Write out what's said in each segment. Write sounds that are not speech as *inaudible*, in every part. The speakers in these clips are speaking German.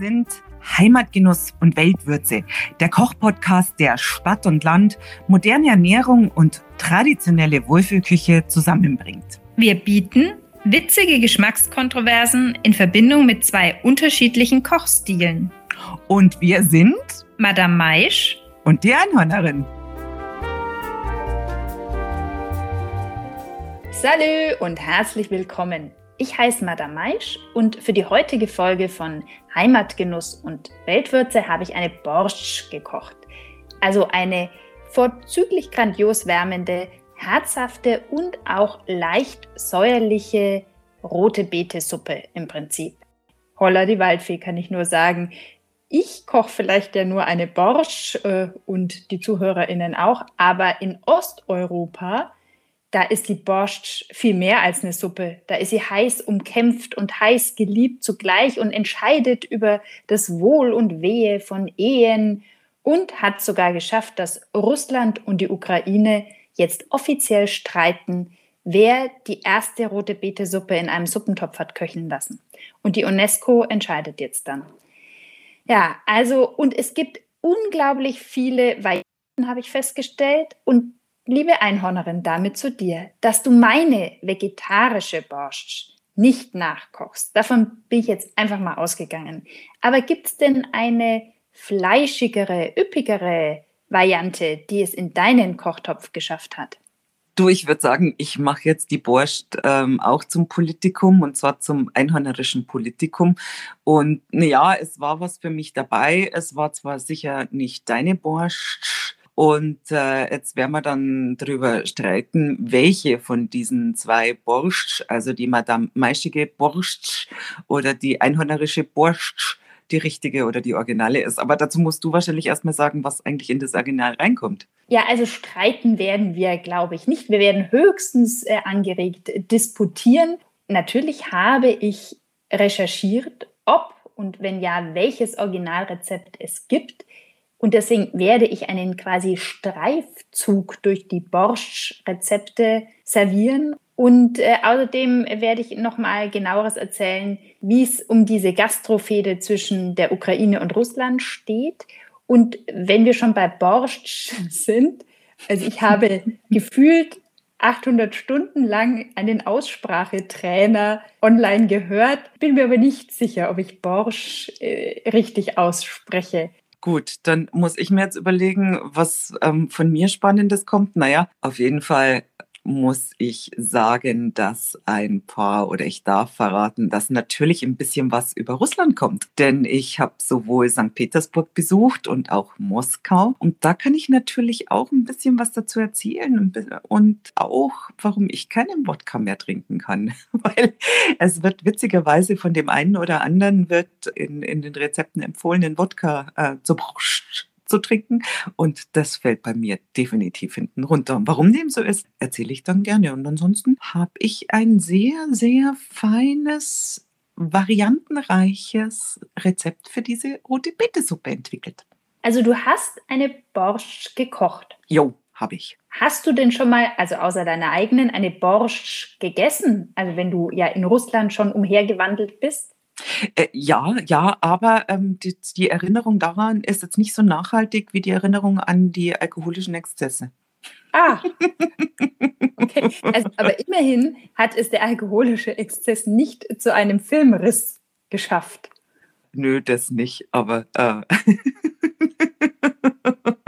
sind Heimatgenuss und Weltwürze, der Kochpodcast, der Stadt und Land, moderne Ernährung und traditionelle Wohlfühlküche zusammenbringt. Wir bieten witzige Geschmackskontroversen in Verbindung mit zwei unterschiedlichen Kochstilen. Und wir sind Madame Maisch und die Einhörnerin. Salü und herzlich willkommen. Ich heiße Madame Maisch und für die heutige Folge von Heimatgenuss und Weltwürze habe ich eine Borscht gekocht. Also eine vorzüglich grandios wärmende, herzhafte und auch leicht säuerliche rote Beetesuppe im Prinzip. Holla die Waldfee kann ich nur sagen. Ich koche vielleicht ja nur eine Borscht äh, und die ZuhörerInnen auch, aber in Osteuropa da ist die Borscht viel mehr als eine Suppe. Da ist sie heiß umkämpft und heiß geliebt zugleich und entscheidet über das Wohl und Wehe von Ehen und hat sogar geschafft, dass Russland und die Ukraine jetzt offiziell streiten, wer die erste rote Betesuppe in einem Suppentopf hat köcheln lassen. Und die UNESCO entscheidet jetzt dann. Ja, also, und es gibt unglaublich viele Varianten, habe ich festgestellt. Und Liebe Einhornerin, damit zu dir, dass du meine vegetarische Borscht nicht nachkochst. Davon bin ich jetzt einfach mal ausgegangen. Aber gibt es denn eine fleischigere, üppigere Variante, die es in deinen Kochtopf geschafft hat? Du, ich würde sagen, ich mache jetzt die Borscht ähm, auch zum Politikum und zwar zum einhörnerischen Politikum. Und naja, es war was für mich dabei. Es war zwar sicher nicht deine Borscht, und äh, jetzt werden wir dann darüber streiten, welche von diesen zwei Borscht, also die Madame Maischige Borscht oder die einhörnerische Borscht, die richtige oder die originale ist. Aber dazu musst du wahrscheinlich erstmal sagen, was eigentlich in das Original reinkommt. Ja, also streiten werden wir, glaube ich, nicht. Wir werden höchstens äh, angeregt disputieren. Natürlich habe ich recherchiert, ob und wenn ja, welches Originalrezept es gibt. Und deswegen werde ich einen quasi Streifzug durch die Borscht-Rezepte servieren. Und äh, außerdem werde ich nochmal genaueres erzählen, wie es um diese Gastrofede zwischen der Ukraine und Russland steht. Und wenn wir schon bei Borscht *laughs* sind, also ich habe *laughs* gefühlt 800 Stunden lang einen Aussprachetrainer online gehört, bin mir aber nicht sicher, ob ich Borsch äh, richtig ausspreche. Gut, dann muss ich mir jetzt überlegen, was ähm, von mir Spannendes kommt. Naja, auf jeden Fall muss ich sagen, dass ein paar oder ich darf verraten, dass natürlich ein bisschen was über Russland kommt. Denn ich habe sowohl St. Petersburg besucht und auch Moskau. Und da kann ich natürlich auch ein bisschen was dazu erzählen und auch, warum ich keinen Wodka mehr trinken kann. *laughs* Weil es wird witzigerweise von dem einen oder anderen wird in, in den Rezepten empfohlen, den Wodka äh, zu zu trinken. Und das fällt bei mir definitiv hinten runter. Und warum dem so ist, erzähle ich dann gerne. Und ansonsten habe ich ein sehr, sehr feines, variantenreiches Rezept für diese rote Betesuppe entwickelt. Also du hast eine Borscht gekocht. Jo, habe ich. Hast du denn schon mal, also außer deiner eigenen, eine Borscht gegessen? Also wenn du ja in Russland schon umhergewandelt bist? Äh, ja, ja, aber ähm, die, die Erinnerung daran ist jetzt nicht so nachhaltig wie die Erinnerung an die alkoholischen Exzesse. Ah, *laughs* okay. Also, aber immerhin hat es der alkoholische Exzess nicht zu einem Filmriss geschafft. Nö, das nicht, aber äh. *laughs*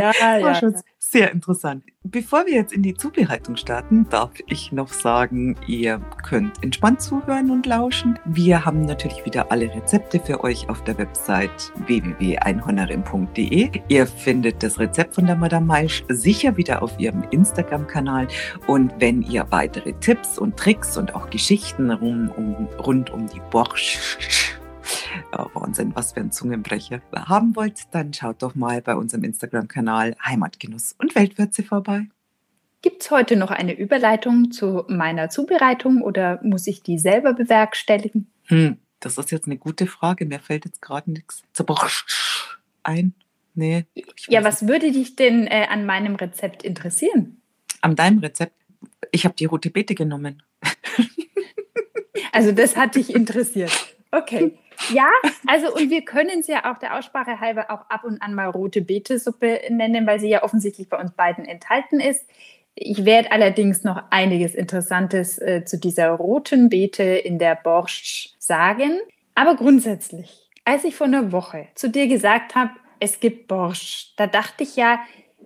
ja, *laughs* ja sehr interessant. Bevor wir jetzt in die Zubereitung starten, darf ich noch sagen, ihr könnt entspannt zuhören und lauschen. Wir haben natürlich wieder alle Rezepte für euch auf der Website www.einhornerin.de. Ihr findet das Rezept von der Madame Maisch sicher wieder auf ihrem Instagram-Kanal. Und wenn ihr weitere Tipps und Tricks und auch Geschichten rund um, rund um die Borscht ja, Wahnsinn, was für ein Zungenbrecher. Haben wollt, dann schaut doch mal bei unserem Instagram-Kanal Heimatgenuss und Weltwürze vorbei. Gibt es heute noch eine Überleitung zu meiner Zubereitung oder muss ich die selber bewerkstelligen? Hm, das ist jetzt eine gute Frage. Mir fällt jetzt gerade nichts ein. Nee. Ja, was würde dich denn äh, an meinem Rezept interessieren? An deinem Rezept? Ich habe die rote Beete genommen. also das hat dich interessiert. Okay. *laughs* Ja, also und wir können es ja auch der Aussprache halber auch ab und an mal rote Betesuppe nennen, weil sie ja offensichtlich bei uns beiden enthalten ist. Ich werde allerdings noch einiges Interessantes äh, zu dieser roten Beete in der Borscht sagen. Aber grundsätzlich, als ich vor einer Woche zu dir gesagt habe, es gibt Borscht, da dachte ich ja,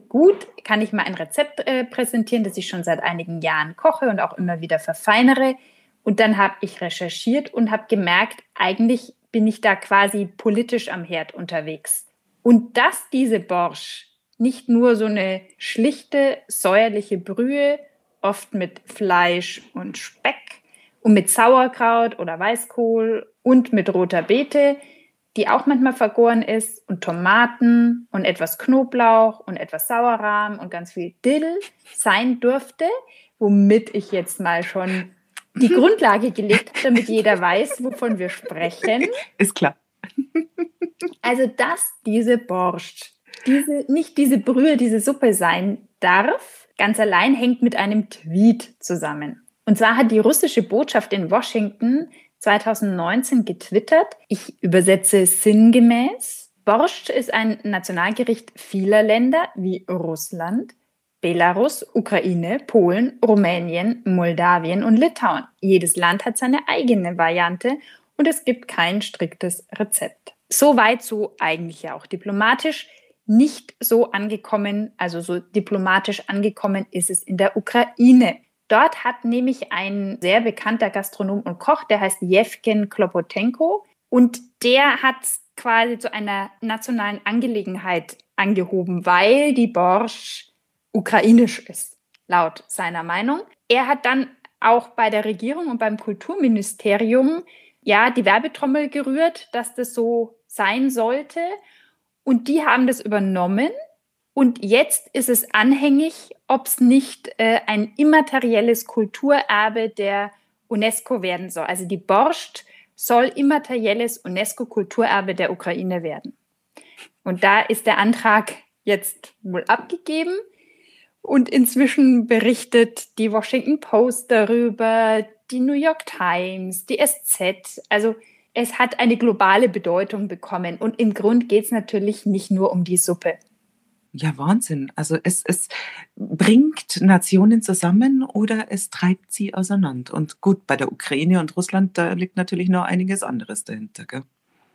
gut, kann ich mal ein Rezept äh, präsentieren, das ich schon seit einigen Jahren koche und auch immer wieder verfeinere. Und dann habe ich recherchiert und habe gemerkt, eigentlich bin ich da quasi politisch am Herd unterwegs. Und dass diese Borsch nicht nur so eine schlichte, säuerliche Brühe, oft mit Fleisch und Speck und mit Sauerkraut oder Weißkohl und mit roter Beete, die auch manchmal vergoren ist, und Tomaten und etwas Knoblauch und etwas Sauerrahm und ganz viel Dill sein dürfte, womit ich jetzt mal schon die Grundlage gelegt habe, damit jeder weiß, wovon wir sprechen. Ist klar. Also, dass diese Borscht, diese, nicht diese Brühe, diese Suppe sein darf, ganz allein hängt mit einem Tweet zusammen. Und zwar hat die russische Botschaft in Washington 2019 getwittert, ich übersetze sinngemäß, Borscht ist ein Nationalgericht vieler Länder wie Russland, Belarus, Ukraine, Polen, Rumänien, Moldawien und Litauen. Jedes Land hat seine eigene Variante und es gibt kein striktes Rezept. Soweit so eigentlich ja auch diplomatisch. Nicht so angekommen, also so diplomatisch angekommen ist es in der Ukraine. Dort hat nämlich ein sehr bekannter Gastronom und Koch, der heißt Jewgen Klopotenko, und der hat quasi zu einer nationalen Angelegenheit angehoben, weil die Borscht ukrainisch ist, laut seiner Meinung. Er hat dann auch bei der Regierung und beim Kulturministerium ja die Werbetrommel gerührt, dass das so sein sollte. Und die haben das übernommen. Und jetzt ist es anhängig, ob es nicht äh, ein immaterielles Kulturerbe der UNESCO werden soll. Also die Borscht soll immaterielles UNESCO-Kulturerbe der Ukraine werden. Und da ist der Antrag jetzt wohl abgegeben. Und inzwischen berichtet die Washington Post darüber, die New York Times, die SZ. Also es hat eine globale Bedeutung bekommen. Und im Grund geht es natürlich nicht nur um die Suppe. Ja, Wahnsinn. Also es, es bringt Nationen zusammen oder es treibt sie auseinander. Und gut, bei der Ukraine und Russland, da liegt natürlich noch einiges anderes dahinter. Gell?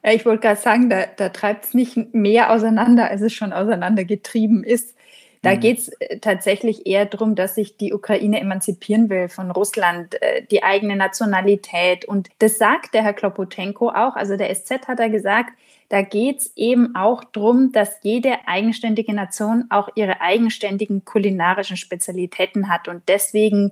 Ja, ich wollte gerade sagen, da, da treibt es nicht mehr auseinander, als es schon auseinandergetrieben ist. Da mhm. geht es äh, tatsächlich eher darum, dass sich die Ukraine emanzipieren will von Russland, äh, die eigene Nationalität. Und das sagt der Herr Klopotenko auch. Also der SZ hat er gesagt, da geht es eben auch darum, dass jede eigenständige Nation auch ihre eigenständigen kulinarischen Spezialitäten hat. Und deswegen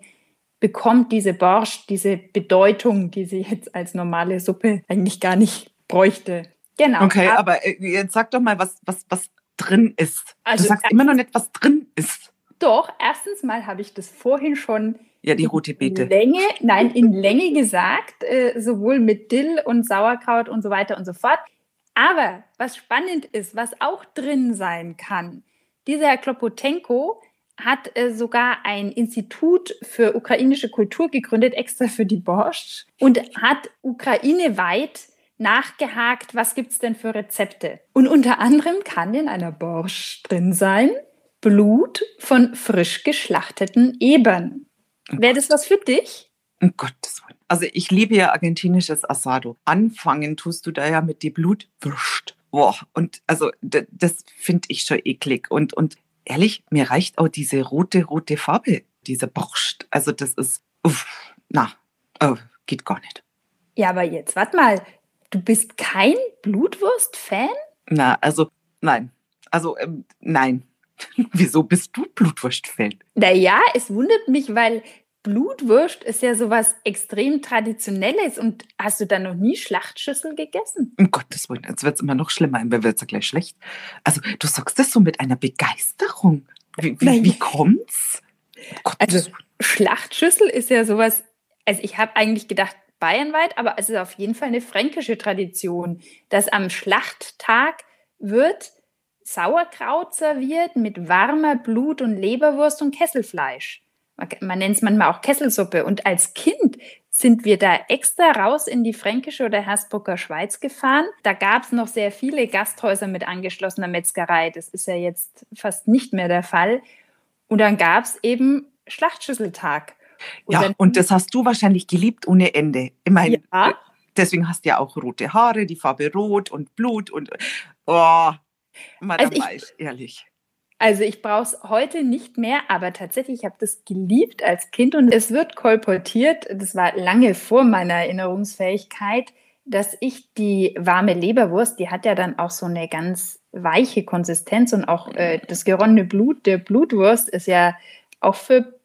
bekommt diese Borscht diese Bedeutung, die sie jetzt als normale Suppe eigentlich gar nicht bräuchte. Genau. Okay, aber äh, jetzt sag doch mal, was, was, was drin ist. Also, du sagst immer noch nicht, was drin ist. Doch, erstens mal habe ich das vorhin schon ja, die rote Beete. Länge, nein, in Länge gesagt, äh, sowohl mit Dill und Sauerkraut und so weiter und so fort. Aber was spannend ist, was auch drin sein kann, dieser Herr Klopotenko hat äh, sogar ein Institut für ukrainische Kultur gegründet, extra für die Borscht, und hat ukraineweit nachgehakt, was gibt es denn für Rezepte. Und unter anderem kann in einer Borsch drin sein Blut von frisch geschlachteten Ebern. Oh Wäre das was für dich? Um Gottes Willen. Also ich liebe ja argentinisches Asado. Anfangen tust du da ja mit die Blutwürst. Boah, und also das finde ich schon eklig. Und, und ehrlich, mir reicht auch diese rote, rote Farbe, diese Borscht. Also das ist, uff, na, oh, geht gar nicht. Ja, aber jetzt, warte mal, Du bist kein Blutwurst-Fan? Na, also nein. Also ähm, nein. *laughs* Wieso bist du Blutwurst-Fan? Naja, es wundert mich, weil Blutwurst ist ja sowas extrem Traditionelles. Und hast du da noch nie Schlachtschüssel gegessen? Um Gottes Willen, jetzt wird es immer noch schlimmer, mir wird es ja gleich schlecht. Also du sagst das so mit einer Begeisterung. Wie, wie, wie kommt's? Oh also Schlachtschüssel ist ja sowas, also ich habe eigentlich gedacht, bayernweit, aber es ist auf jeden Fall eine fränkische Tradition, dass am Schlachttag wird Sauerkraut serviert mit warmer Blut- und Leberwurst und Kesselfleisch. man nennt es manchmal auch Kesselsuppe. Und als Kind sind wir da extra raus in die fränkische oder Hersbrucker Schweiz gefahren. Da gab es noch sehr viele Gasthäuser mit angeschlossener Metzgerei. Das ist ja jetzt fast nicht mehr der Fall. Und dann gab es eben Schlachtschüsseltag. Und ja, und das hast du wahrscheinlich geliebt ohne Ende. Immerhin. Ja. Deswegen hast du ja auch rote Haare, die Farbe rot und Blut und oh, Madame also ich, ehrlich. Also ich brauche es heute nicht mehr, aber tatsächlich, ich habe das geliebt als Kind und es wird kolportiert, das war lange vor meiner Erinnerungsfähigkeit, dass ich die warme Leberwurst, die hat ja dann auch so eine ganz weiche Konsistenz und auch äh, das geronnene Blut der Blutwurst ist ja auch für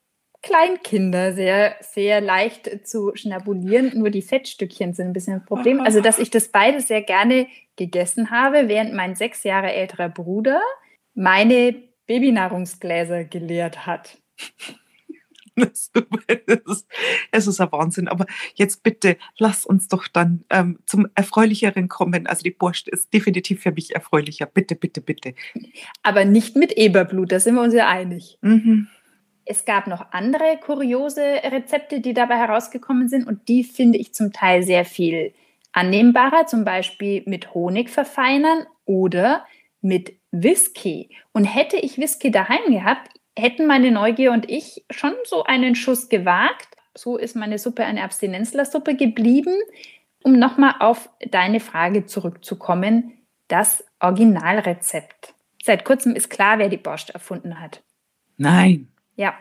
Kleinkinder sehr, sehr leicht zu schnabulieren. Nur die Fettstückchen sind ein bisschen ein Problem. Also, dass ich das beide sehr gerne gegessen habe, während mein sechs Jahre älterer Bruder meine Babynahrungsgläser geleert hat. *laughs* es, ist, ein Wahnsinn. Aber jetzt bitte, lass uns doch dann ähm, zum Erfreulicheren kommen. Also die Borscht ist definitiv für mich erfreulicher. Bitte, bitte, bitte. Aber nicht mit Eberblut, da sind wir uns ja einig. Mhm. Es gab noch andere kuriose Rezepte, die dabei herausgekommen sind und die finde ich zum Teil sehr viel annehmbarer, zum Beispiel mit Honig verfeinern oder mit Whisky. Und hätte ich Whisky daheim gehabt, hätten meine Neugier und ich schon so einen Schuss gewagt. So ist meine Suppe eine Abstinenzlersuppe geblieben. Um nochmal auf deine Frage zurückzukommen, das Originalrezept. Seit kurzem ist klar, wer die Borscht erfunden hat. Nein. Ja.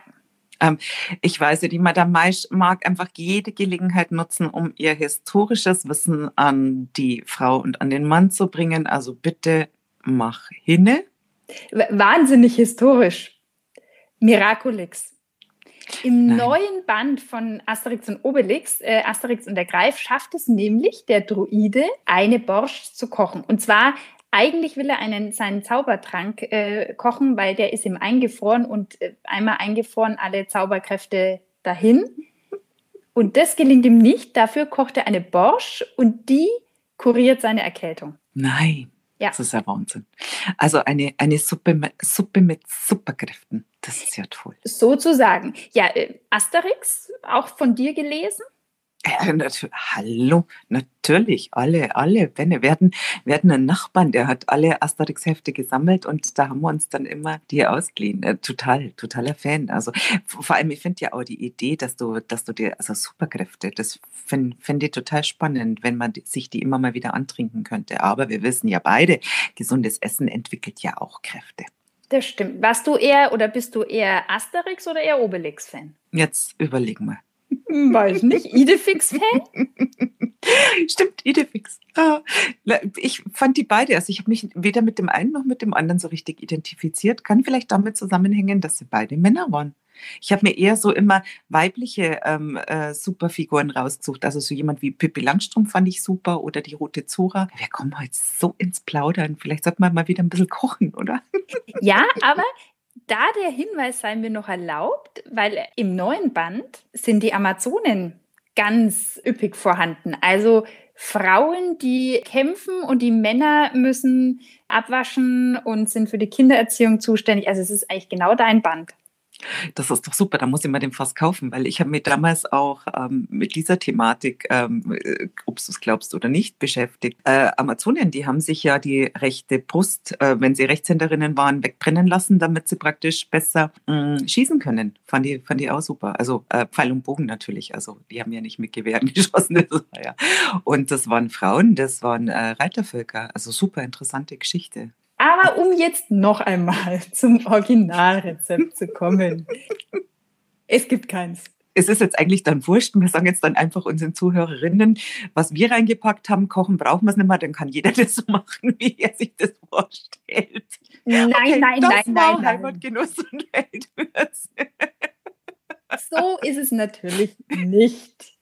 Ähm, ich weiß ja, die Madame Maisch mag einfach jede Gelegenheit nutzen, um ihr historisches Wissen an die Frau und an den Mann zu bringen. Also bitte mach hinne. Wahnsinnig historisch. Miraculix. Im Nein. neuen Band von Asterix und Obelix, äh, Asterix und der Greif, schafft es nämlich der Druide, eine Borscht zu kochen. Und zwar, eigentlich will er einen, seinen Zaubertrank äh, kochen, weil der ist ihm eingefroren und äh, einmal eingefroren, alle Zauberkräfte dahin. Und das gelingt ihm nicht. Dafür kocht er eine Borscht und die kuriert seine Erkältung. Nein. Ja. Das ist ja Wahnsinn. Also eine, eine Suppe, mit, Suppe mit Superkräften. Das ist ja toll. Sozusagen. Ja, äh, Asterix, auch von dir gelesen? Ja, hallo, natürlich, alle, alle. Benne, wir hatten, wir hatten einen Nachbarn, der hat alle Asterix-Hefte gesammelt und da haben wir uns dann immer die ausgeliehen. Äh, total, totaler Fan. Also vor allem, ich finde ja auch die Idee, dass du, dass du dir, also Superkräfte, das finde find ich total spannend, wenn man sich die immer mal wieder antrinken könnte. Aber wir wissen ja beide, gesundes Essen entwickelt ja auch Kräfte. Das stimmt. Warst du eher oder bist du eher Asterix oder eher Obelix-Fan? Jetzt überlegen wir. Weiß nicht. Idefix-Fan? Stimmt, Idefix. Ah, ich fand die beide, also ich habe mich weder mit dem einen noch mit dem anderen so richtig identifiziert. Kann vielleicht damit zusammenhängen, dass sie beide Männer waren. Ich habe mir eher so immer weibliche ähm, äh, Superfiguren rausgesucht. Also so jemand wie Pippi Langstrumpf fand ich super oder die Rote Zora. Wir kommen heute so ins Plaudern. Vielleicht sollte man mal wieder ein bisschen kochen, oder? Ja, aber da der Hinweis sei mir noch erlaubt, weil im neuen Band sind die Amazonen ganz üppig vorhanden. Also Frauen, die kämpfen und die Männer müssen abwaschen und sind für die Kindererziehung zuständig. Also es ist eigentlich genau dein Band. Das ist doch super, da muss ich mir den fast kaufen, weil ich habe mich damals auch ähm, mit dieser Thematik, ähm, äh, ob du es glaubst oder nicht, beschäftigt. Äh, Amazonien, die haben sich ja die rechte Brust, äh, wenn sie Rechtshänderinnen waren, wegbrennen lassen, damit sie praktisch besser mh, mm, schießen können. Fand ich, fand ich auch super. Also äh, Pfeil und Bogen natürlich, also die haben ja nicht mit Gewehren *laughs* geschossen. Das ja. Und das waren Frauen, das waren äh, Reitervölker. Also super interessante Geschichte. Aber um jetzt noch einmal *laughs* zum Originalrezept zu kommen. Es gibt keins. Es ist jetzt eigentlich dann wurscht. Wir sagen jetzt dann einfach unseren Zuhörerinnen, was wir reingepackt haben. Kochen brauchen wir es nicht mehr. Dann kann jeder *laughs* das so machen, wie er sich das vorstellt. Nein, okay, nein, das nein, war nein. Heimatgenuss und *laughs* Weltwürze. So ist es natürlich nicht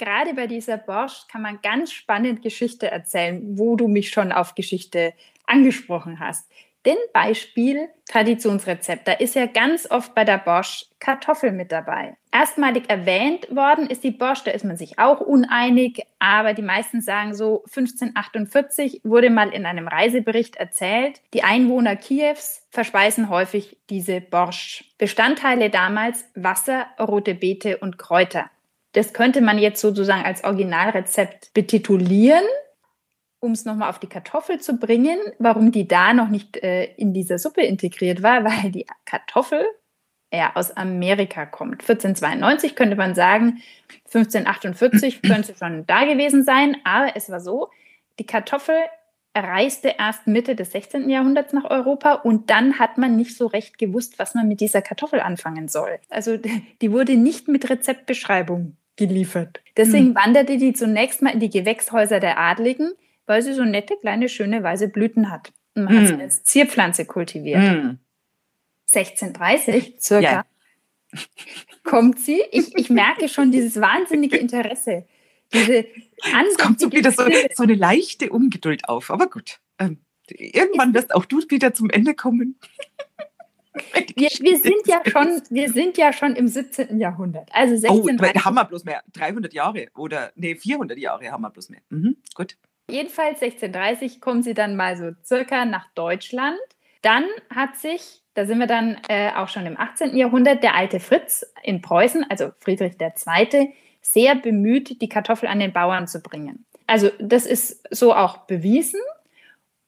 gerade bei dieser Borscht kann man ganz spannend Geschichte erzählen, wo du mich schon auf Geschichte angesprochen hast. Denn Beispiel Traditionsrezept, da ist ja ganz oft bei der Bosch Kartoffel mit dabei. Erstmalig erwähnt worden ist die Bosch, da ist man sich auch uneinig, aber die meisten sagen so, 1548 wurde mal in einem Reisebericht erzählt, die Einwohner Kiews verspeisen häufig diese Borscht. Bestandteile damals Wasser, rote Beete und Kräuter. Das könnte man jetzt sozusagen als Originalrezept betitulieren um es nochmal auf die Kartoffel zu bringen, warum die da noch nicht äh, in dieser Suppe integriert war, *laughs* weil die Kartoffel ja aus Amerika kommt. 1492 könnte man sagen, 1548 *clears throat* könnte schon da gewesen sein, aber es war so, die Kartoffel reiste erst Mitte des 16. Jahrhunderts nach Europa und dann hat man nicht so recht gewusst, was man mit dieser Kartoffel anfangen soll. Also *laughs* die wurde nicht mit Rezeptbeschreibung geliefert. Deswegen hm. wanderte die zunächst mal in die Gewächshäuser der Adligen, weil sie so nette, kleine, schöne, weiße Blüten hat. Und man mm. hat sie hm. als Zierpflanze kultiviert. Mm. 1630 circa ja. kommt sie. Ich, ich merke schon dieses wahnsinnige Interesse. Diese es kommt so wieder so, so, eine leichte Ungeduld auf. Aber gut, ähm, irgendwann wirst auch du wieder zum Ende kommen. Wir, wir, *laughs* sind ja schon, wir sind ja schon im 17. Jahrhundert. Also 16, oh, haben wir bloß mehr. 300 Jahre oder nee, 400 Jahre haben wir bloß mehr. Mhm, gut. Jedenfalls 1630 kommen sie dann mal so circa nach Deutschland. Dann hat sich, da sind wir dann äh, auch schon im 18. Jahrhundert, der alte Fritz in Preußen, also Friedrich II., sehr bemüht, die Kartoffel an den Bauern zu bringen. Also das ist so auch bewiesen.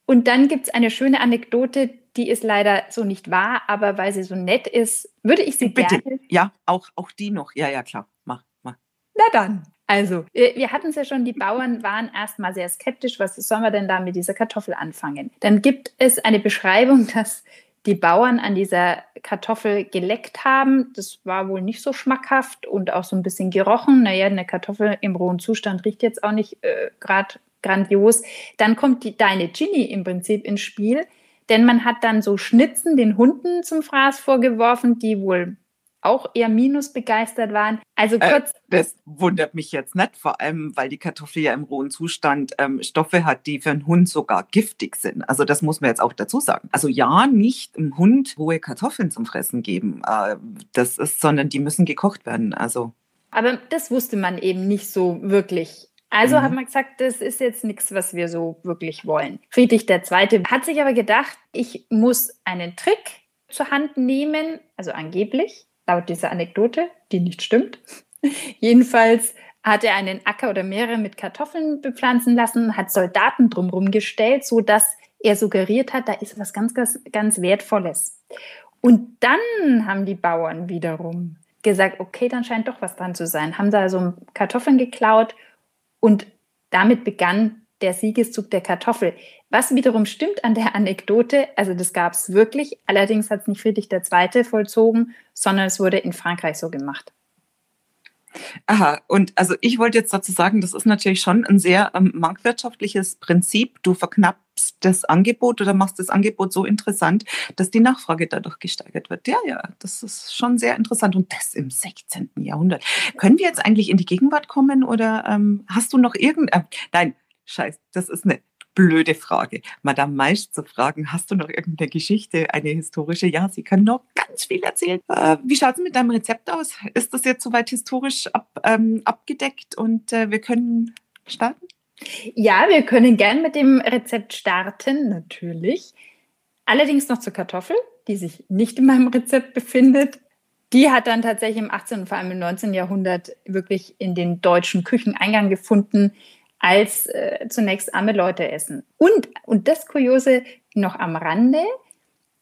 Und dann gibt es eine schöne Anekdote, die ist leider so nicht wahr, aber weil sie so nett ist, würde ich sie Bitte. gerne. Ja, auch, auch die noch. Ja, ja, klar. Mach, mach. Na dann. Also, wir hatten es ja schon, die Bauern waren erstmal sehr skeptisch, was sollen wir denn da mit dieser Kartoffel anfangen? Dann gibt es eine Beschreibung, *laughs* dass die Bauern an dieser Kartoffel geleckt haben. Das war wohl nicht so schmackhaft und auch so ein bisschen gerochen. Naja, eine Kartoffel im rohen Zustand riecht jetzt auch nicht äh, gerade grandios. Dann kommt die, deine Ginny im Prinzip ins Spiel, denn man hat dann so Schnitzen den Hunden zum Fraß vorgeworfen, die wohl auch eher minus begeistert waren. Also äh, kurz. Äh, das wundert mich jetzt nicht, vor allem, weil die Kartoffel ja im rohen Zustand ähm, Stoffe hat, die für einen Hund sogar giftig sind. Also das muss man jetzt auch dazu sagen. Also ja, nicht im Hund rohe Kartoffeln zum Fressen geben. Äh, das ist, sondern die müssen gekocht werden. Also. Aber das wusste man eben nicht so wirklich. Also mhm. hat man gesagt, das ist jetzt nichts, was wir so wirklich wollen. Friedrich II. hat sich aber gedacht, ich muss einen Trick zur Hand nehmen, also angeblich, laut dieser Anekdote, die nicht stimmt. *laughs* Jedenfalls hat er einen Acker oder mehrere mit Kartoffeln bepflanzen lassen, hat Soldaten drumherum gestellt, sodass er suggeriert hat, da ist was ganz, ganz, ganz Wertvolles. Und dann haben die Bauern wiederum gesagt, okay, dann scheint doch was dran zu sein, haben da so Kartoffeln geklaut und damit begann der Siegeszug der Kartoffel. Was wiederum stimmt an der Anekdote, also das gab es wirklich, allerdings hat es nicht Friedrich II. vollzogen, sondern es wurde in Frankreich so gemacht. Aha, und also ich wollte jetzt dazu sagen, das ist natürlich schon ein sehr ähm, marktwirtschaftliches Prinzip. Du verknappst das Angebot oder machst das Angebot so interessant, dass die Nachfrage dadurch gesteigert wird. Ja, ja, das ist schon sehr interessant und das im 16. Jahrhundert. Können wir jetzt eigentlich in die Gegenwart kommen oder ähm, hast du noch irgendein, äh, nein, scheiß, das ist eine blöde Frage. Madame Meisch zu fragen, hast du noch irgendeine Geschichte, eine historische? Ja, sie kann noch ganz viel erzählen. Äh, wie schaut es mit deinem Rezept aus? Ist das jetzt soweit historisch ab, ähm, abgedeckt und äh, wir können starten? Ja, wir können gern mit dem Rezept starten, natürlich. Allerdings noch zur Kartoffel, die sich nicht in meinem Rezept befindet. Die hat dann tatsächlich im 18. und vor allem im 19. Jahrhundert wirklich in den deutschen Küchen Eingang gefunden als äh, zunächst arme Leute essen. Und, und das Kuriose noch am Rande,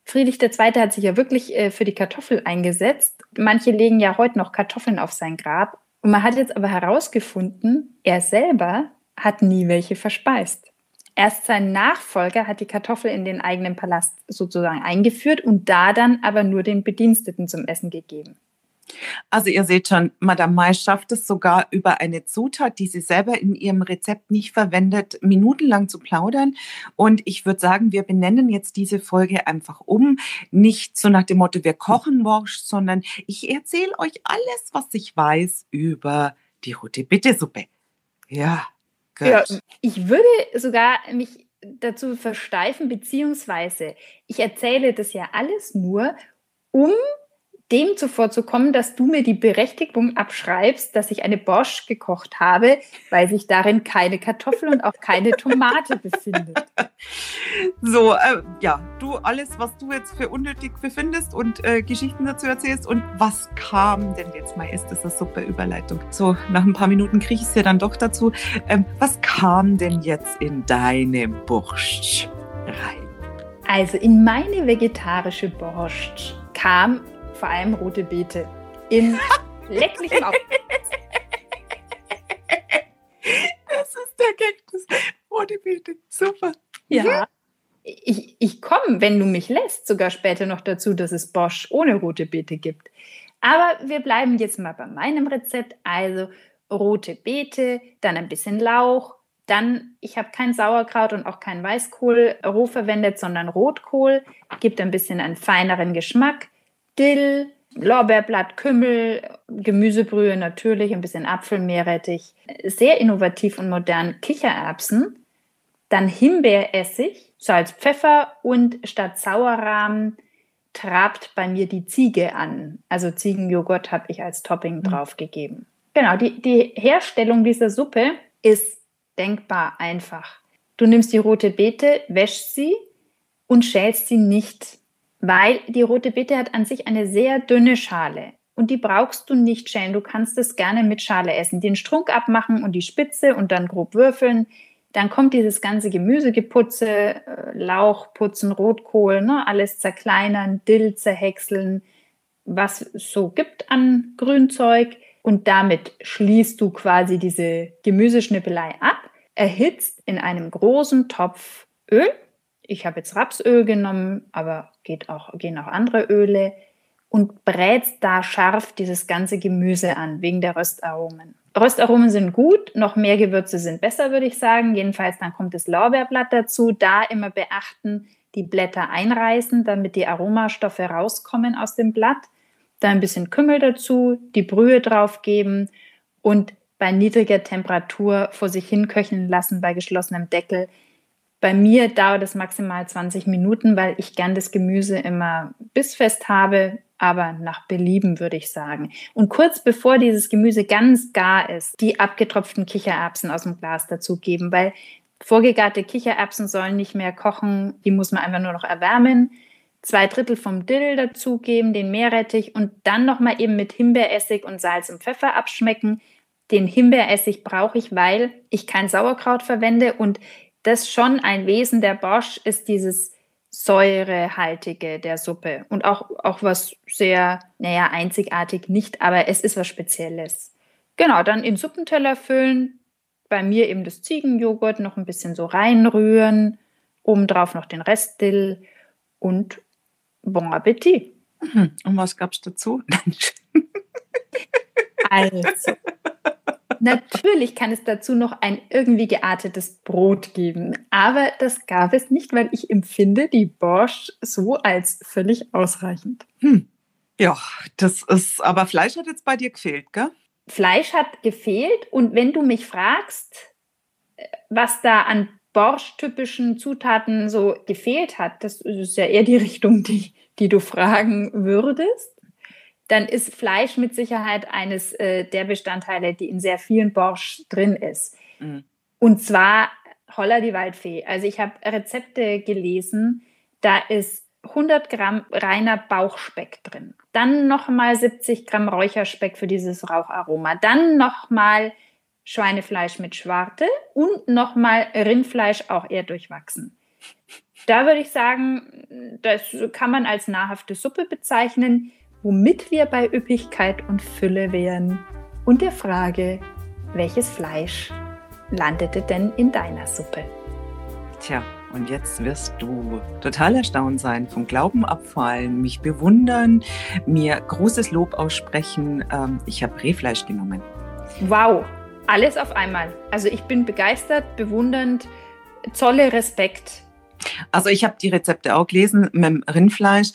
Friedrich II. hat sich ja wirklich äh, für die Kartoffel eingesetzt. Manche legen ja heute noch Kartoffeln auf sein Grab. Und man hat jetzt aber herausgefunden, er selber hat nie welche verspeist. Erst sein Nachfolger hat die Kartoffel in den eigenen Palast sozusagen eingeführt und da dann aber nur den Bediensteten zum Essen gegeben. Also ihr seht schon, Madame Mai schafft es sogar über eine Zutat, die sie selber in ihrem Rezept nicht verwendet, minutenlang zu plaudern. Und ich würde sagen, wir benennen jetzt diese Folge einfach um. Nicht so nach dem Motto, wir kochen Borscht, sondern ich erzähle euch alles, was ich weiß über die rote Bittesuppe. Ja, gut. Ja, ich würde sogar mich dazu versteifen, beziehungsweise ich erzähle das ja alles nur, um dem zuvorzukommen, dass du mir die Berechtigung abschreibst, dass ich eine Bosch gekocht habe, weil sich darin keine Kartoffel und auch keine Tomate befindet. *laughs* So, äh, ja, du alles, was du jetzt für unnötig befindest und äh, Geschichten dazu erzählst und was kam denn jetzt mal, ist das eine super Überleitung. So, nach ein paar Minuten kriege ich es ja dann doch dazu. Ähm, was kam denn jetzt in deine Borscht rein? Also in meine vegetarische Borscht kam vor allem rote Beete. In *laughs* lecklichem Auf. Das ist der Gag, das rote Beete. Super. Ja. Ich, ich komme, wenn du mich lässt, sogar später noch dazu, dass es Bosch ohne rote Beete gibt. Aber wir bleiben jetzt mal bei meinem Rezept. Also rote Beete, dann ein bisschen Lauch, dann, ich habe kein Sauerkraut und auch kein Weißkohl roh verwendet, sondern Rotkohl. Gibt ein bisschen einen feineren Geschmack. Dill, Lorbeerblatt, Kümmel, Gemüsebrühe natürlich, ein bisschen Apfelmeerrettich. Sehr innovativ und modern Kichererbsen. Dann Himbeeressig, Salz, Pfeffer und statt Sauerrahmen trabt bei mir die Ziege an. Also Ziegenjoghurt habe ich als Topping mhm. draufgegeben. Genau, die, die Herstellung dieser Suppe ist denkbar einfach. Du nimmst die rote Beete, wäschst sie und schälst sie nicht weil die rote Beete hat an sich eine sehr dünne Schale und die brauchst du nicht schälen. Du kannst es gerne mit Schale essen. Den Strunk abmachen und die Spitze und dann grob würfeln. Dann kommt dieses ganze Gemüsegeputze, äh, Lauch putzen, Rotkohl, ne, alles zerkleinern, Dill zerhäckseln, was es so gibt an Grünzeug. Und damit schließt du quasi diese Gemüseschnippelei ab, erhitzt in einem großen Topf Öl ich habe jetzt Rapsöl genommen, aber geht auch, gehen auch andere Öle und brätst da scharf dieses ganze Gemüse an, wegen der Röstaromen. Röstaromen sind gut, noch mehr Gewürze sind besser, würde ich sagen. Jedenfalls dann kommt das Lorbeerblatt dazu. Da immer beachten, die Blätter einreißen, damit die Aromastoffe rauskommen aus dem Blatt. Dann ein bisschen Kümmel dazu, die Brühe draufgeben und bei niedriger Temperatur vor sich hin köcheln lassen bei geschlossenem Deckel, bei mir dauert es maximal 20 Minuten, weil ich gern das Gemüse immer bissfest habe, aber nach Belieben würde ich sagen. Und kurz bevor dieses Gemüse ganz gar ist, die abgetropften Kichererbsen aus dem Glas dazugeben, weil vorgegarte Kichererbsen sollen nicht mehr kochen, die muss man einfach nur noch erwärmen. Zwei Drittel vom Dill dazugeben, den Meerrettich und dann nochmal eben mit Himbeeressig und Salz und Pfeffer abschmecken. Den Himbeeressig brauche ich, weil ich kein Sauerkraut verwende und das schon ein Wesen der Bosch ist dieses säurehaltige der Suppe und auch, auch was sehr, naja, einzigartig nicht, aber es ist was Spezielles. Genau, dann in Suppenteller füllen, bei mir eben das Ziegenjoghurt noch ein bisschen so reinrühren, obendrauf noch den Rest Dill und Bon Appetit. Mhm. Und was gab es dazu? *laughs* also, *laughs* Natürlich kann es dazu noch ein irgendwie geartetes Brot geben, aber das gab es nicht, weil ich empfinde die Borscht so als völlig ausreichend. Hm. Ja, das ist, aber Fleisch hat jetzt bei dir gefehlt, gell? Fleisch hat gefehlt und wenn du mich fragst, äh, was da an Borscht-typischen Zutaten so gefehlt hat, das ist ja eher die *laughs* Richtung, die, die du fragen würdest dann ist Fleisch mit Sicherheit eines äh, der Bestandteile, die in sehr vielen Borsch drin ist. Mhm. Und zwar Holla die Waldfee. Also ich habe Rezepte gelesen, da ist 100 Gramm reiner Bauchspeck drin. Dann nochmal 70 Gramm Räucherspeck für dieses Raucharoma. Dann nochmal Schweinefleisch mit Schwarte und nochmal Rindfleisch auch eher durchwachsen. Da würde ich sagen, das kann man als nahrhafte Suppe bezeichnen womit wir bei Üppigkeit und Fülle wären und der Frage, welches Fleisch landete denn in deiner Suppe? Tja, und jetzt wirst du total erstaunt sein, vom Glauben abfallen, mich bewundern, mir großes Lob aussprechen. Ähm, ich habe Rehfleisch genommen. Wow, alles auf einmal. Also ich bin begeistert, bewundernd, zolle Respekt Also ich habe die Rezepte auch gelesen mit dem Rindfleisch.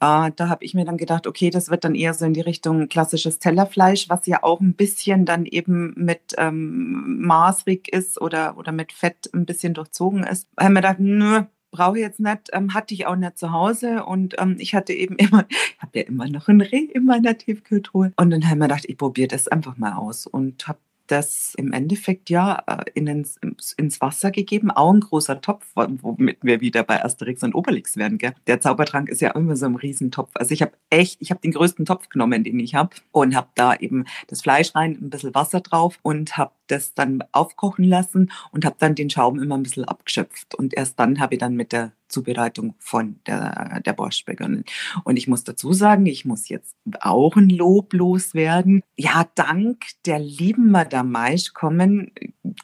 Äh, da habe ich mir dann gedacht, okay, das wird dann eher so in die Richtung klassisches Tellerfleisch, was ja auch ein bisschen dann eben mit ähm, maßrig ist oder, oder mit Fett ein bisschen durchzogen ist. Da habe ich mir gedacht, nö, brauche ich jetzt nicht, ähm, hatte ich auch nicht zu Hause und ähm, ich hatte eben *laughs* immer, ich habe ja immer noch ein Reh in meiner Tiefkühltruhe und dann habe ich mir gedacht, ich probiere das einfach mal aus und habe das im Endeffekt ja äh, in ins, ins, Wasser gegeben, auch ein großer Topf, womit wir wieder bei Asterix und Obelix werden. Gell? Der Zaubertrank ist ja immer so ein Riesentopf. Also ich habe echt, ich habe den größten Topf genommen, den ich habe und habe da eben das Fleisch rein, ein bisschen Wasser drauf und habe das dann aufkochen lassen und habe dann den Schaum immer ein bisschen abgeschöpft. Und erst dann habe ich dann mit der Zubereitung von der, der Borscht begonnen. Und ich muss dazu sagen, ich muss jetzt auch ein Lob loswerden. Ja, dank der lieben Madame Maisch kommen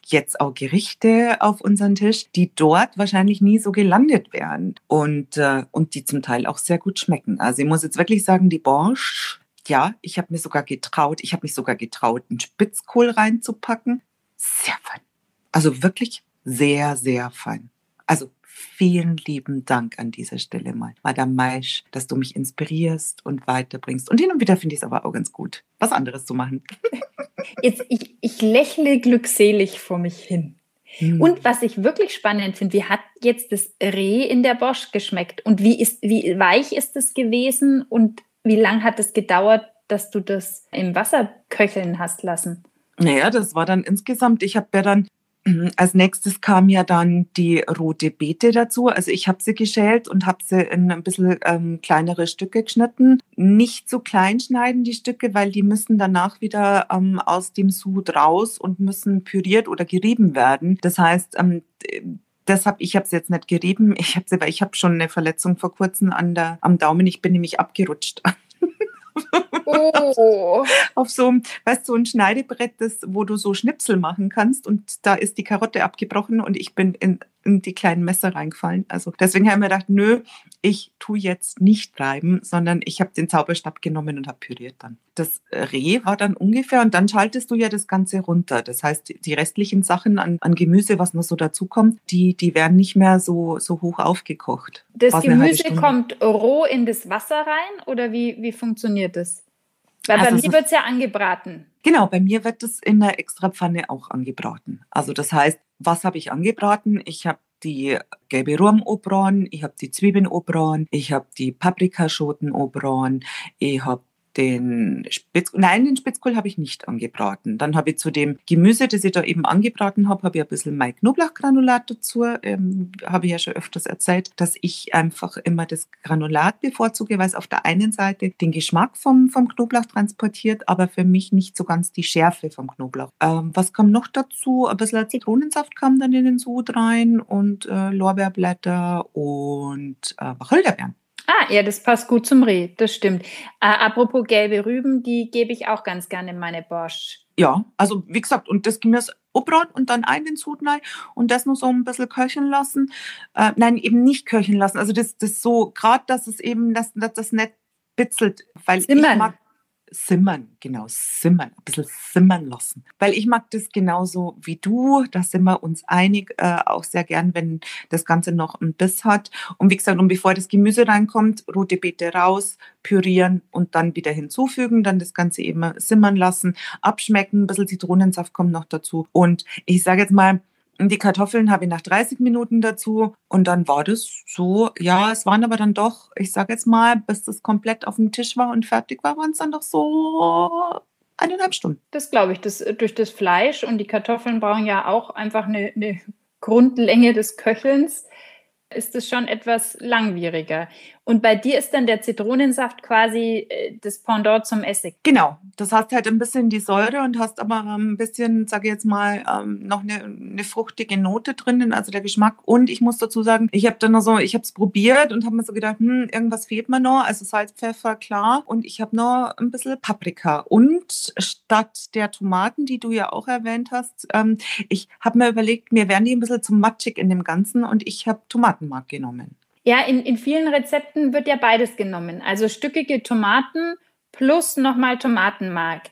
jetzt auch Gerichte auf unseren Tisch, die dort wahrscheinlich nie so gelandet wären und, äh, und die zum Teil auch sehr gut schmecken. Also ich muss jetzt wirklich sagen, die Borscht ja, ich habe mir sogar getraut, ich habe mich sogar getraut, einen Spitzkohl reinzupacken. Sehr fein. Also wirklich sehr, sehr fein. Also vielen lieben Dank an dieser Stelle mal, Madame Maisch, dass du mich inspirierst und weiterbringst. Und hin und wieder finde ich es aber auch ganz gut, was anderes zu machen. *laughs* Jetzt, ich, ich lächle glückselig vor mich hin. Hm. Und was ich wirklich spannend finde, wie hat jetzt das Reh in der Bosch geschmeckt? Und wie, ist, wie weich ist es gewesen? Und wie lange hat es gedauert, dass du das im Wasser köcheln hast lassen? Naja, das war dann insgesamt, ich habe ja dann als nächstes kam ja dann die rote Beete dazu. Also ich habe sie geschält und habe sie in ein bisschen ähm, kleinere Stücke geschnitten. Nicht so klein schneiden die Stücke, weil die müssen danach wieder ähm, aus dem Sud raus und müssen püriert oder gerieben werden. Das heißt, ähm, das hab, ich habe es jetzt nicht gerieben. Ich habe weil ich habe schon eine Verletzung vor kurzem an der, am Daumen. Ich bin nämlich abgerutscht. *laughs* Oh. *laughs* auf so einem, weißt du, so ein Schneidebrett, das, wo du so Schnipsel machen kannst und da ist die Karotte abgebrochen und ich bin in in die kleinen Messer reingefallen. Also deswegen haben wir gedacht, nö, ich tue jetzt nicht bleiben, sondern ich habe den Zauberstab genommen und habe püriert dann. Das Reh war dann ungefähr und dann schaltest du ja das Ganze runter. Das heißt, die restlichen Sachen an, an Gemüse, was noch so dazukommt, die, die werden nicht mehr so, so hoch aufgekocht. Das Gemüse kommt roh in das Wasser rein oder wie, wie funktioniert das? Weil also bei mir wird es ja angebraten. Genau, bei mir wird es in der Extrapfanne auch angebraten. Also das heißt, was habe ich angebraten? Ich habe die gelbe Rum ich habe die Zwiebeln ich habe die Paprikaschoten ich habe den Spitz Nein, den Spitzkohl habe ich nicht angebraten. Dann habe ich zu dem Gemüse, das ich da eben angebraten habe, habe ich ein bisschen mein Knoblauchgranulat dazu. Ähm, habe ich ja schon öfters erzählt, dass ich einfach immer das Granulat bevorzuge, weil es auf der einen Seite den Geschmack vom, vom Knoblauch transportiert, aber für mich nicht so ganz die Schärfe vom Knoblauch. Ähm, was kam noch dazu? Ein bisschen Zitronensaft kam dann in den Sud rein und äh, Lorbeerblätter und äh, Wacholderbeeren. Ah, ja, das passt gut zum Reh, das stimmt. Äh, apropos gelbe Rüben, die gebe ich auch ganz gerne in meine Borscht. Ja, also wie gesagt, und das Gemüse abbraten und dann ein den Sud rein und das nur so ein bisschen köcheln lassen. Äh, nein, eben nicht köcheln lassen. Also das, das so, gerade, dass es eben, dass, dass das nicht bitzelt, weil Simmern. ich mag simmern, genau, simmern, ein bisschen simmern lassen. Weil ich mag das genauso wie du, da sind wir uns einig, äh, auch sehr gern, wenn das Ganze noch ein Biss hat. Und wie gesagt, und bevor das Gemüse reinkommt, rote Beete raus, pürieren und dann wieder hinzufügen, dann das Ganze eben simmern lassen, abschmecken, ein bisschen Zitronensaft kommt noch dazu. Und ich sage jetzt mal, die Kartoffeln habe ich nach 30 Minuten dazu und dann war das so, ja, es waren aber dann doch, ich sage jetzt mal, bis das komplett auf dem Tisch war und fertig war, waren es dann doch so eineinhalb Stunden. Das glaube ich, das, durch das Fleisch und die Kartoffeln brauchen ja auch einfach eine, eine Grundlänge des Köchelns ist es schon etwas langwieriger. Und bei dir ist dann der Zitronensaft quasi äh, das Pendant zum Essig. Genau, das hast halt ein bisschen die Säure und hast aber ein bisschen, sage ich jetzt mal, ähm, noch eine, eine fruchtige Note drinnen, also der Geschmack. Und ich muss dazu sagen, ich habe dann noch so, ich habe es probiert und habe mir so gedacht, hm, irgendwas fehlt mir noch. Also Salz, Pfeffer, klar. Und ich habe noch ein bisschen Paprika. Und statt der Tomaten, die du ja auch erwähnt hast, ähm, ich habe mir überlegt, mir wären die ein bisschen zu matschig in dem Ganzen und ich habe Tomatenmark genommen. Ja, in, in vielen Rezepten wird ja beides genommen. Also stückige Tomaten plus nochmal Tomatenmark,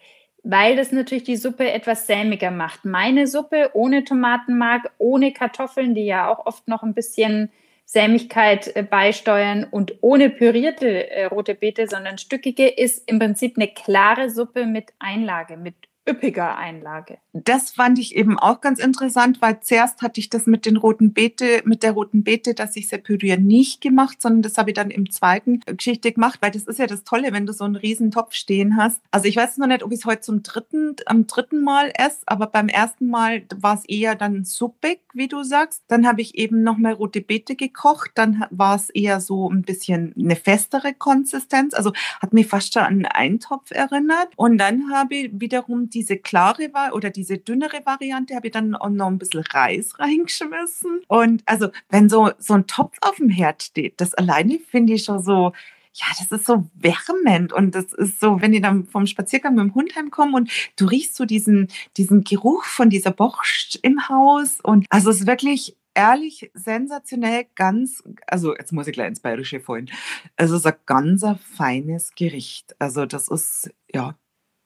weil das natürlich die Suppe etwas sämiger macht. Meine Suppe ohne Tomatenmark, ohne Kartoffeln, die ja auch oft noch ein bisschen Sämigkeit äh, beisteuern und ohne pürierte äh, rote Beete, sondern stückige, ist im Prinzip eine klare Suppe mit Einlage, mit üppiger Einlage. Das fand ich eben auch ganz interessant, weil zuerst hatte ich das mit den roten Beete, mit der roten Beete, dass ich separiere nicht gemacht, sondern das habe ich dann im zweiten Geschichte gemacht, weil das ist ja das Tolle, wenn du so einen riesen Topf stehen hast. Also ich weiß noch nicht, ob ich es heute zum dritten, am dritten Mal esse, aber beim ersten Mal war es eher dann suppig, wie du sagst. Dann habe ich eben noch mal rote Beete gekocht, dann war es eher so ein bisschen eine festere Konsistenz, also hat mich fast schon an einen Eintopf erinnert. Und dann habe ich wiederum diese klare oder diese dünnere Variante habe ich dann noch ein bisschen Reis *laughs* reingeschmissen. Und also, wenn so, so ein Topf auf dem Herd steht, das alleine finde ich schon so, ja, das ist so wärmend und das ist so, wenn die dann vom Spaziergang mit dem Hund heimkommen und du riechst so diesen, diesen Geruch von dieser Borscht im Haus und also es ist wirklich ehrlich sensationell ganz, also jetzt muss ich gleich ins Bayerische fallen, es ist ein ganz feines Gericht. Also das ist, ja,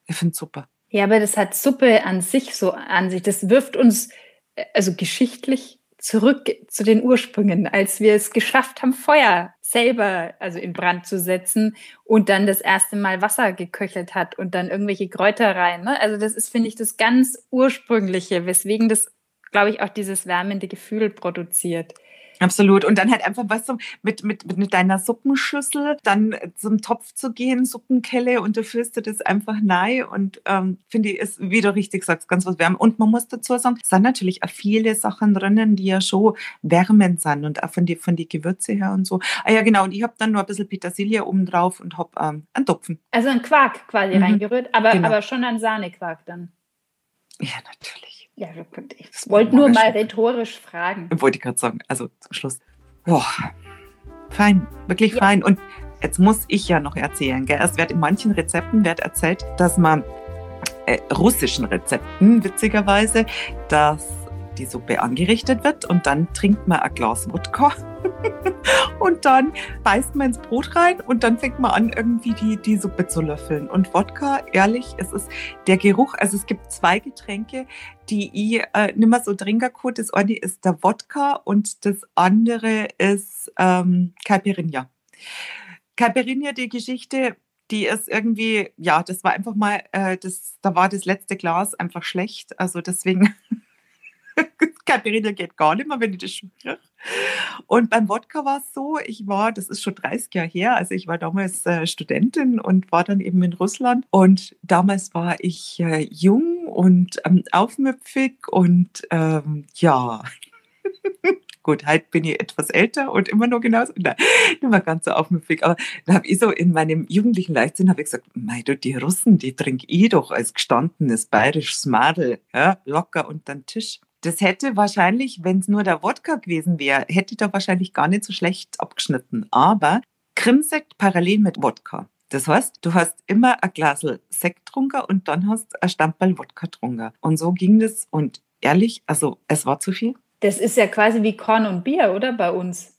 ich finde es super. Ja, aber das hat Suppe an sich so an sich. Das wirft uns äh, also geschichtlich zurück zu den Ursprüngen, als wir es geschafft haben, Feuer selber also in Brand zu setzen und dann das erste Mal Wasser geköchelt hat und dann irgendwelche Kräuter rein. Ne? Also das ist, finde ich, das ganz ursprüngliche, weswegen das, glaube ich, auch dieses wärmende Gefühl produziert. Absolut. Und dann halt einfach, was so mit, mit, mit deiner Suppenschüssel dann zum Topf zu gehen, Suppenkelle und du führst dir das einfach nahe und ähm, finde ich, ist, wie du richtig sagst, ganz was wärmen. Und man muss dazu sagen, es sind natürlich auch viele Sachen drinnen, die ja schon wärmend sind und auch von die, von die Gewürze her und so. Ah ja, genau. Und ich habe dann nur ein bisschen Petersilie oben drauf und habe ähm, einen Topfen. Also einen Quark quasi mhm. reingerührt, aber, genau. aber schon ein Sahnequark dann. Ja, natürlich. Ja, ich wollte nur mal rhetorisch fragen. Wollte ich gerade sagen. Also zum Schluss. Boah, fein, wirklich ja. fein. Und jetzt muss ich ja noch erzählen. Gell? Es wird in manchen Rezepten wird erzählt, dass man äh, russischen Rezepten witzigerweise, dass die Suppe angerichtet wird und dann trinkt man ein Glas Wodka *laughs* und dann beißt man ins Brot rein und dann fängt man an, irgendwie die, die Suppe zu löffeln. Und Wodka, ehrlich, es ist der Geruch, also es gibt zwei Getränke, die ich äh, mehr so trinken kann. Das eine ist der Wodka und das andere ist ähm, Caipirinha. Caipirinha, die Geschichte, die ist irgendwie, ja, das war einfach mal, äh, das, da war das letzte Glas einfach schlecht. Also deswegen *laughs* *laughs* Caipirinha geht gar nicht mehr, wenn ich das schwöre. Und beim Wodka war es so, ich war, das ist schon 30 Jahre her, also ich war damals äh, Studentin und war dann eben in Russland. Und damals war ich äh, jung und ähm, aufmüpfig und ähm, ja. *laughs* Gut, halt bin ich etwas älter und immer noch genauso, nein, nicht mehr ganz so aufmüpfig. Aber da habe ich so in meinem jugendlichen Leichtsinn ich gesagt, mei du, die Russen, die trinke ich doch als gestandenes bayerisches Madel, ja, locker unter den Tisch das hätte wahrscheinlich, wenn es nur der Wodka gewesen wäre, hätte da wahrscheinlich gar nicht so schlecht abgeschnitten. Aber Krimsekt parallel mit Wodka. Das heißt, du hast immer ein Glas Sekt getrunken und dann hast ein Stammball Wodka getrunken. Und so ging das. Und ehrlich, also es war zu viel. Das ist ja quasi wie Korn und Bier, oder bei uns?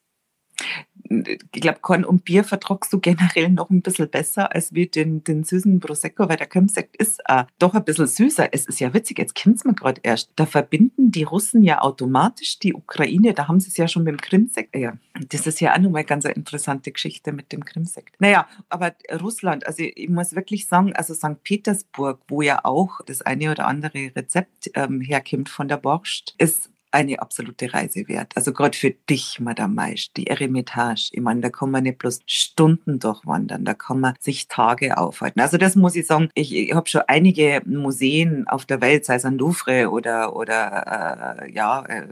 Ich glaube, Korn und Bier vertragst du generell noch ein bisschen besser als wie den, den süßen Prosecco, weil der Krimsekt ist äh, doch ein bisschen süßer. Es ist ja witzig, jetzt kennt mir gerade erst. Da verbinden die Russen ja automatisch die Ukraine, da haben sie es ja schon mit dem Krimsekt. Ja, das ist ja auch nochmal ganz eine interessante Geschichte mit dem Krimsekt. Naja, aber Russland, also ich muss wirklich sagen, also St. Petersburg, wo ja auch das eine oder andere Rezept ähm, herkommt von der Borscht, ist eine absolute Reise wert. Also gerade für dich, Madame Maisch, die Eremitage. Ich meine, da kann man nicht bloß Stunden durchwandern, da kann man sich Tage aufhalten. Also das muss ich sagen, ich, ich habe schon einige Museen auf der Welt, sei es an Louvre oder, oder äh, ja, äh,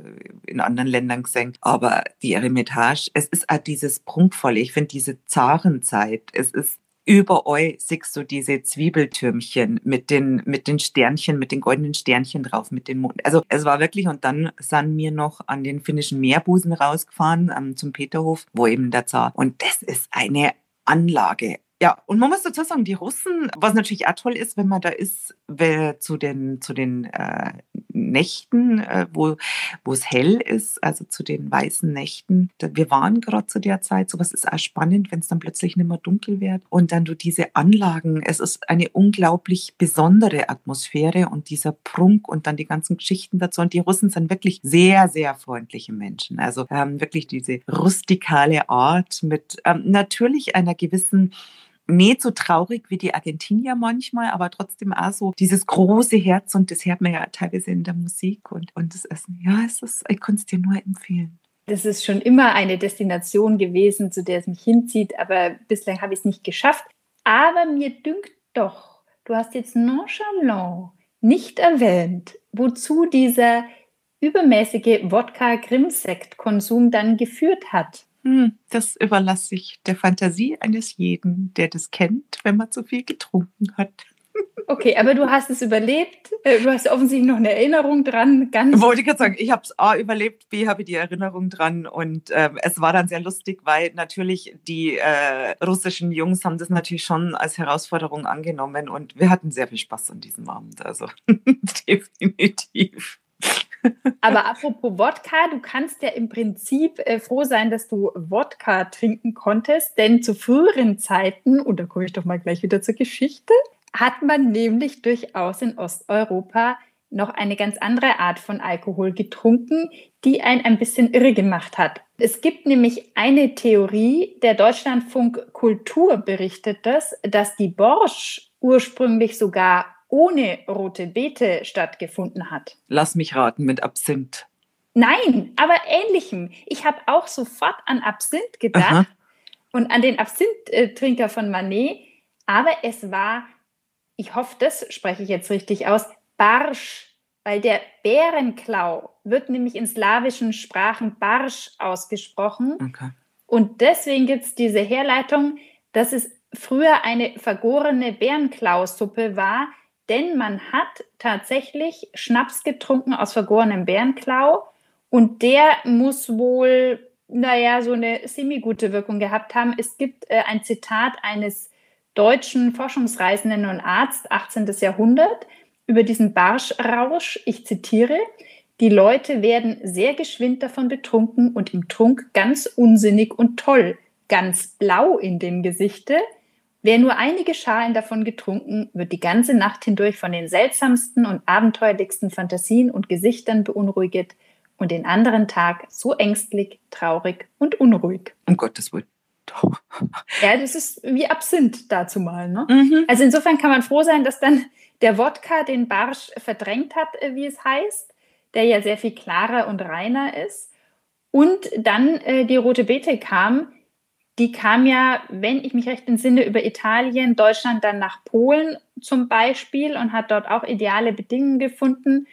in anderen Ländern gesehen. Aber die Eremitage, es ist auch dieses Prunkvolle. Ich finde diese Zarenzeit, es ist überall siehst du diese Zwiebeltürmchen mit den, mit den Sternchen, mit den goldenen Sternchen drauf, mit den Mond. Also es war wirklich, und dann sind wir noch an den finnischen Meerbusen rausgefahren, ähm, zum Peterhof, wo eben der Zar. Und das ist eine Anlage Ja, und man muss dazu sagen, die Russen, was natürlich auch toll ist, wenn man da ist, zu den, zu den äh, Nächten, äh, wo, es hell ist, also zu den weißen Nächten. Wir waren gerade zu der Zeit, sowas ist auch spannend, wenn es dann plötzlich nicht mehr dunkel wird. Und dann du diese Anlagen, es ist eine unglaublich besondere Atmosphäre und dieser Prunk und dann die ganzen Geschichten dazu. Und die Russen sind wirklich sehr, sehr freundliche Menschen. Also ähm, wirklich diese rustikale Art mit ähm, natürlich einer gewissen nicht so traurig wie die Argentinier manchmal, aber trotzdem auch so dieses große Herz und das hört man ja teilweise in der Musik und, und das Essen. Ja, es ist, ich kann es dir nur empfehlen. Das ist schon immer eine Destination gewesen, zu der es mich hinzieht, aber bislang habe ich es nicht geschafft. Aber mir dünkt doch, du hast jetzt nonchalant nicht erwähnt, wozu dieser übermäßige Wodka-Grimsekt-Konsum dann geführt hat. Hm, das überlasse ich der Fantasie eines jeden, der das kennt, wenn man zu viel getrunken hat. Okay, aber du hast es überlebt. Äh, du hast offensichtlich noch eine Erinnerung dran. Ganz Wollte ich gerade sagen, ich habe es A überlebt, B habe ich die Erinnerung dran. Und äh, es war dann sehr lustig, weil natürlich die äh, russischen Jungs haben das natürlich schon als Herausforderung angenommen. Und wir hatten sehr viel Spaß an diesem Abend. Also *laughs* definitiv. Aber apropos Wodka, du kannst ja im Prinzip äh, froh sein, dass du Wodka trinken konntest, denn zu früheren Zeiten, und da komme ich doch mal gleich wieder zur Geschichte, hat man nämlich durchaus in Osteuropa noch eine ganz andere Art von Alkohol getrunken, die einen ein bisschen irre gemacht hat. Es gibt nämlich eine Theorie, der Deutschlandfunk Kultur berichtet das, dass die Borsch ursprünglich sogar ohne rote Beete stattgefunden hat. Lass mich raten, mit Absinth. Nein, aber ähnlichem. Ich habe auch sofort an Absinth gedacht Aha. und an den Absinth-Trinker von Manet, aber es war, ich hoffe, das spreche ich jetzt richtig aus, Barsch, weil der Bärenklau wird nämlich in slawischen Sprachen Barsch ausgesprochen. Okay. Und deswegen gibt es diese Herleitung, dass es früher eine vergorene Bärenklausuppe war, denn man hat tatsächlich Schnaps getrunken aus vergorenem Bärenklau und der muss wohl, naja, so eine semi-gute Wirkung gehabt haben. Es gibt äh, ein Zitat eines deutschen Forschungsreisenden und Arzt, 18. Jahrhundert, über diesen Barschrausch. Ich zitiere, die Leute werden sehr geschwind davon betrunken und im Trunk ganz unsinnig und toll, ganz blau in dem Gesichte, Wer nur einige Schalen davon getrunken, wird die ganze Nacht hindurch von den seltsamsten und abenteuerlichsten Fantasien und Gesichtern beunruhigt und den anderen Tag so ängstlich, traurig und unruhig. Um Gottes Willen. *laughs* ja, das ist wie Absinth dazu mal. Ne? Mhm. Also insofern kann man froh sein, dass dann der Wodka den Barsch verdrängt hat, äh, wie es heißt, der ja sehr viel klarer und reiner ist. Und dann äh, die rote Beete kam, die kam ja, wenn ich mich recht entsinne, über Italien, Deutschland dann nach Polen zum Beispiel und hat dort auch ideale Bedingungen gefunden.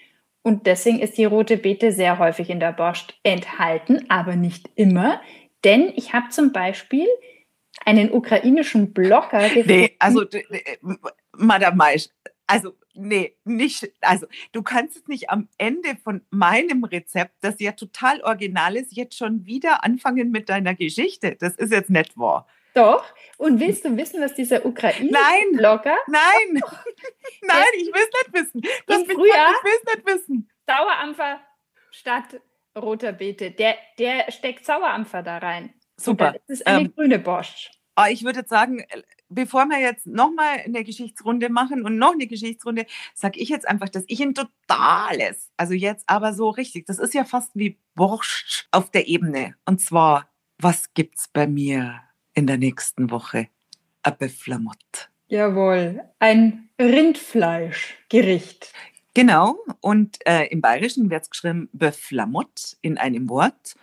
Und deswegen ist die rote Beete sehr häufig in der Borscht enthalten, aber nicht immer. Denn ich habe zum Beispiel einen ukrainischen Blogger gefunden. Nee, also Madame Maisch, also nee, nicht, also du kannst es nicht am Ende von meinem Rezept, das ja total original ist, jetzt schon wieder anfangen mit deiner Geschichte. Das ist jetzt nicht wahr. Doch. Und willst du wissen, was dieser Ukraine-Blogger? Nein, *laughs* nein, ich will es nicht wissen. Das Im Frühjahr, ich will es nicht wissen. Sauerampfer statt roter Beete. Der, der steckt Sauerampfer da rein. Super. Das ist eine ähm, grüne Borscht. Ah, ich würde sagen, bevor wir jetzt nochmal eine Geschichtsrunde machen und noch eine Geschichtsrunde, sage ich jetzt einfach, dass ich ein totales, also jetzt aber so richtig, das ist ja fast wie Borscht auf der Ebene. Und zwar, was gibt's bei mir in der nächsten Woche? Ein Böfflamott. Jawohl, ein Rindfleischgericht. Genau, und äh, im Bayerischen wird es geschrieben Bœuf in einem Wort.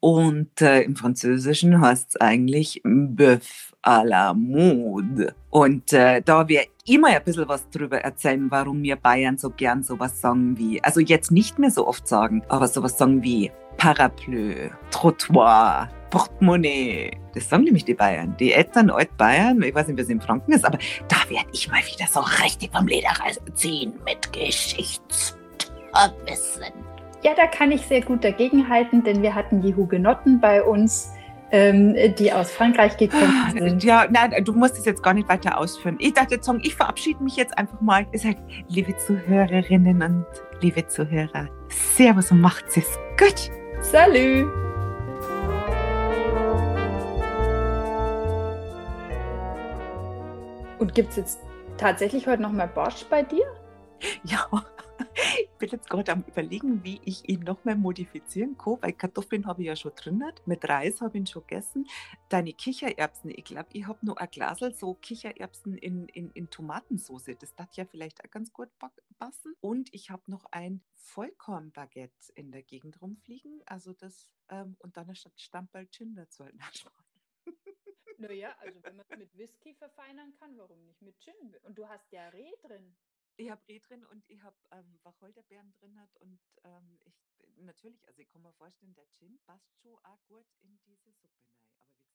Und äh, im Französischen heißt es eigentlich Bœuf à la mode. Und äh, da wir immer ein bisschen was drüber erzählen, warum wir Bayern so gern sowas sagen wie, also jetzt nicht mehr so oft sagen, aber sowas sagen wie Parapluie, Trottoir, Portemonnaie. Das sagen nämlich die Bayern. Die Eltern Altbayern, ich weiß nicht, wie es in Franken ist, aber da werde ich mal wieder so richtig vom Lederreis ziehen mit Geschichtswissen. Ja, da kann ich sehr gut dagegenhalten, denn wir hatten die Hugenotten bei uns ähm, die aus Frankreich gekommen Ah, sind. Ja, nein, du musst es jetzt gar nicht weiter ausführen. Ich dachte, Song, ich verabschiede mich jetzt einfach mal. Ich sage, liebe Zuhörerinnen und liebe Zuhörer, Servus und macht's es gut. Salut! Und gibt es jetzt tatsächlich heute nochmal Borscht bei dir? Ja, ich bin jetzt gerade am überlegen, wie ich ihn noch mehr modifizieren kann, weil Kartoffeln habe ich ja schon drin. Mit Reis habe ich ihn schon gegessen. Deine Kichererbsen, ich glaube, ich habe noch ein Glasel so Kichererbsen in, in, in Tomatensauce. Das darf ja vielleicht auch ganz gut passen. Und ich habe noch ein Vollkornbaguette in der Gegend rumfliegen. Also das, ähm, und dann statt Stammball Gin dazu. Na, Spaß. Naja, also wenn man es mit Whisky verfeinern kann, warum nicht mit Gin? Und du hast ja Reh drin. Ich habe Reh drin und ich habe ähm, Wacholderbeeren drin hat und ähm, ich natürlich, also ich kann mir vorstellen, der Gin passt schon auch gut in diese Suppe rein. Aber wie